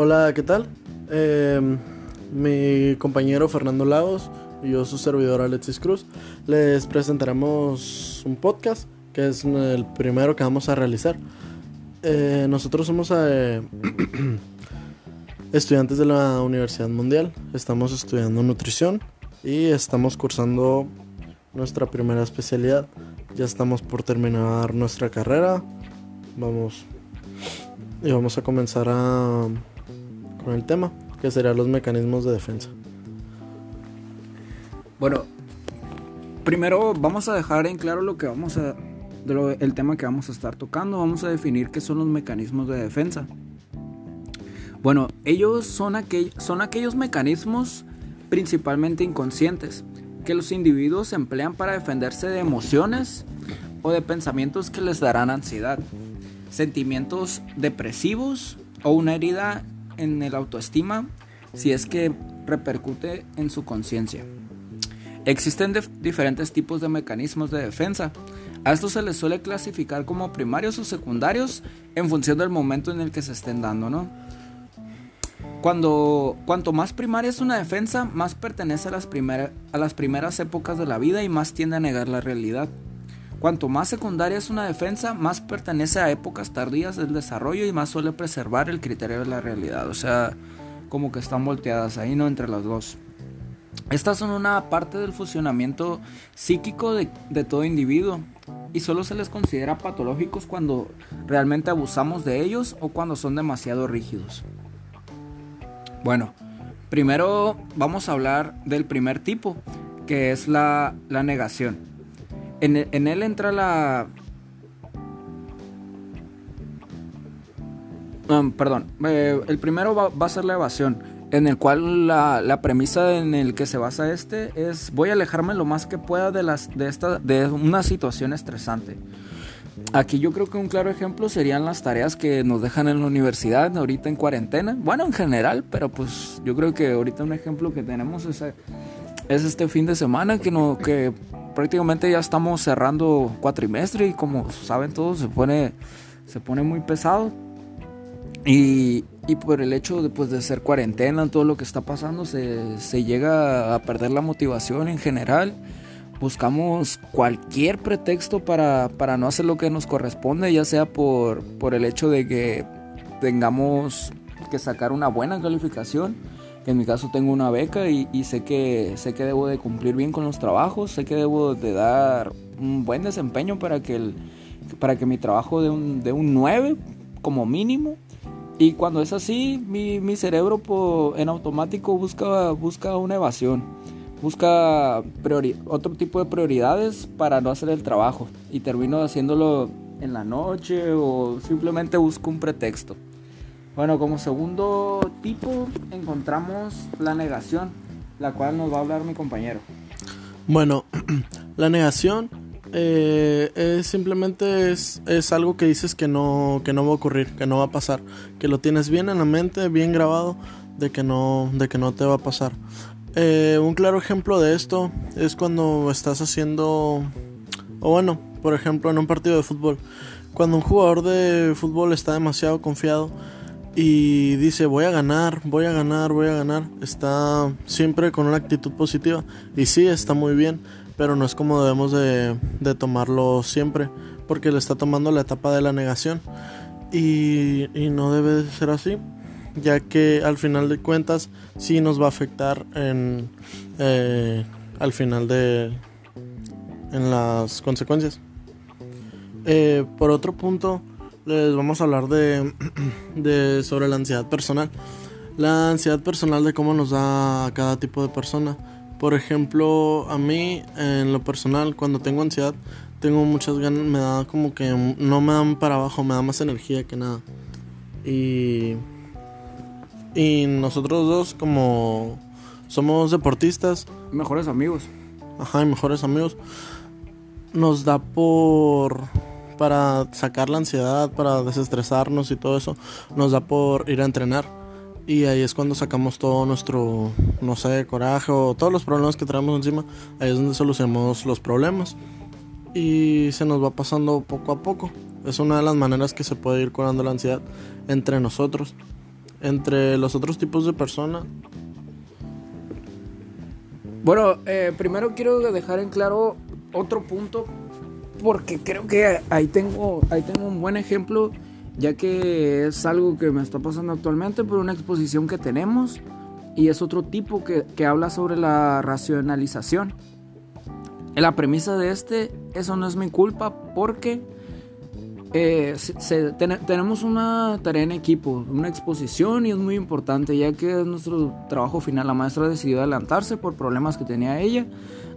Hola, ¿qué tal? Eh, mi compañero Fernando Lagos y yo, su servidor Alexis Cruz, les presentaremos un podcast que es el primero que vamos a realizar. Eh, nosotros somos eh, estudiantes de la Universidad Mundial, estamos estudiando nutrición y estamos cursando nuestra primera especialidad. Ya estamos por terminar nuestra carrera. Vamos y vamos a comenzar a, el tema, que serían los mecanismos de defensa. Bueno, primero vamos a dejar en claro lo que vamos a el tema que vamos a estar tocando. Vamos a definir qué son los mecanismos de defensa. Bueno, ellos son, aquel, son aquellos mecanismos principalmente inconscientes que los individuos emplean para defenderse de emociones o de pensamientos que les darán ansiedad sentimientos depresivos o una herida en el autoestima si es que repercute en su conciencia. Existen diferentes tipos de mecanismos de defensa. A estos se les suele clasificar como primarios o secundarios en función del momento en el que se estén dando, ¿no? Cuando, cuanto más primaria es una defensa, más pertenece a las, a las primeras épocas de la vida y más tiende a negar la realidad. Cuanto más secundaria es una defensa, más pertenece a épocas tardías del desarrollo y más suele preservar el criterio de la realidad. O sea, como que están volteadas ahí, ¿no? Entre las dos. Estas son una parte del funcionamiento psíquico de, todo individuo y solo se les considera patológicos cuando realmente abusamos de ellos o cuando son demasiado rígidos. Bueno, primero vamos a hablar del primer tipo, que es la negación. En, él entra la... perdón, eh, el primero va, a ser la evasión, en el cual la, premisa en el que se basa este es voy a alejarme lo más que pueda de, las, de, esta, de una situación estresante. Aquí yo creo que un claro ejemplo serían las tareas que nos dejan en la universidad ahorita en cuarentena. Bueno, en general, pero pues yo creo que ahorita un ejemplo que tenemos es, es este fin de semana que, no, que prácticamente ya estamos cerrando cuatrimestre y como saben todos se pone, se pone muy pesado. Y, por el hecho de, pues, de ser cuarentena, todo lo que está pasando, se, se llega a perder la motivación en general. Buscamos cualquier pretexto para, para no hacer lo que nos corresponde, ya sea por, por el hecho de que tengamos que sacar una buena calificación en mi caso tengo una beca y, sé, que, sé que debo de cumplir bien con los trabajos, sé que debo de dar un buen desempeño para que, el, para que mi trabajo dé un, de un 9 como mínimo. Y cuando es así, mi, mi cerebro en automático busca, busca una evasión, busca otro tipo de prioridades para no hacer el trabajo y termino haciéndolo en la noche o simplemente busco un pretexto. Bueno, como segundo tipo encontramos la negación, la cual nos va a hablar mi compañero. Bueno, la negación eh, es simplemente es, algo que dices que no, que no va a ocurrir, que no va a pasar, que lo tienes bien en la mente, bien grabado, de que no, de que no te va a pasar. Eh, un claro ejemplo de esto es cuando estás haciendo, o bueno, por ejemplo en un partido de fútbol, cuando un jugador de fútbol está demasiado confiado, y dice voy a ganar, voy a ganar, voy a ganar. Está siempre con una actitud positiva y sí, está muy bien, pero no es como debemos de, tomarlo siempre, porque le está tomando la etapa de la negación y, no debe de ser así, ya que al final de cuentas sí nos va a afectar en, eh, al final de en las consecuencias. Eh, por otro punto, les vamos a hablar de, de, sobre la ansiedad personal. La ansiedad personal de cómo nos da a cada tipo de persona. Por ejemplo, a mí en lo personal, cuando tengo ansiedad, tengo muchas ganas, me da como que no me dan para abajo, me da más energía que nada. Y, y nosotros dos como somos deportistas. Mejores amigos. Ajá, y mejores amigos. Nos da por para sacar la ansiedad, para desestresarnos y todo eso, nos da por ir a entrenar. Y ahí es cuando sacamos todo nuestro, no sé, coraje o todos los problemas que traemos encima. Ahí es donde solucionamos los problemas. Y se nos va pasando poco a poco. Es una de las maneras que se puede ir curando la ansiedad entre nosotros. entre los otros tipos de personas? Bueno, eh, primero quiero dejar en claro otro punto porque creo que ahí tengo, ahí tengo un buen ejemplo, ya que es algo que me está pasando actualmente por una exposición que tenemos y es otro tipo que, que habla sobre la racionalización. La premisa de este, eso no es mi culpa porque eh, tenemos una tarea en equipo, una exposición y es muy importante ya que es nuestro trabajo final. La maestra decidió adelantarse por problemas que tenía ella,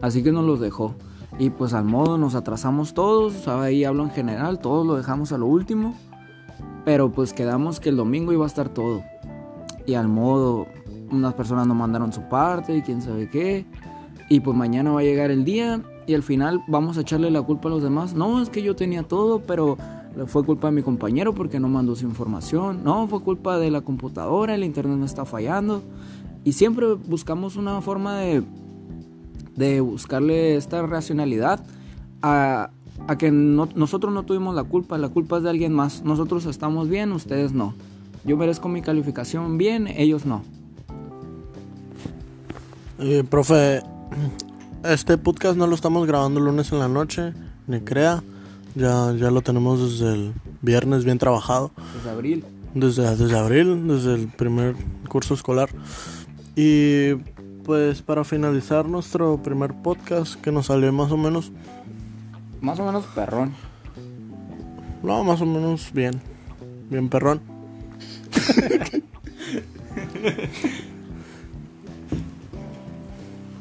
así que nos los dejó. Y pues al modo nos atrasamos todos, ahí hablo en general, todos lo dejamos a lo último. Pero pues quedamos que el domingo iba a estar todo. Y al modo, unas personas no mandaron su parte y quién sabe qué. Y pues mañana va a llegar el día y al final vamos a echarle la culpa a los demás. No, es que yo tenía todo, pero fue culpa de mi compañero porque no mandó su información. No, fue culpa de la computadora, el internet me está fallando. Y siempre buscamos una forma de, de buscarle esta racionalidad a, a que nosotros no tuvimos la culpa, la culpa es de alguien más. Nosotros estamos bien, ustedes no. Yo merezco mi calificación bien, ellos no. Eh, profe, este podcast no lo estamos grabando lunes en la noche, ni crea. Ya, ya lo tenemos desde el viernes bien trabajado. Desde abril. Desde, desde abril, desde el primer curso escolar. Y pues para finalizar nuestro primer podcast, que nos salió más o menos. Más o menos perrón. No, más o menos bien. Bien perrón.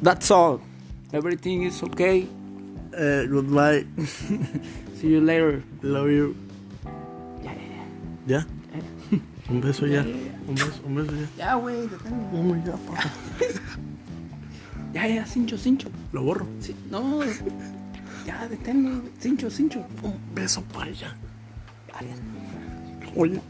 That's all. Everything is okay. Uh, goodbye. See you later. Love you. Ya, ya, ya. Un beso ya. Un beso, un beso ya. Ya, güey, deténme. No, ya. Ya, ya, cincho, cincho. Lo borro. Sí, no. Ya, deténme. Cincho, cincho. Un beso para allá. Adiós. Oye.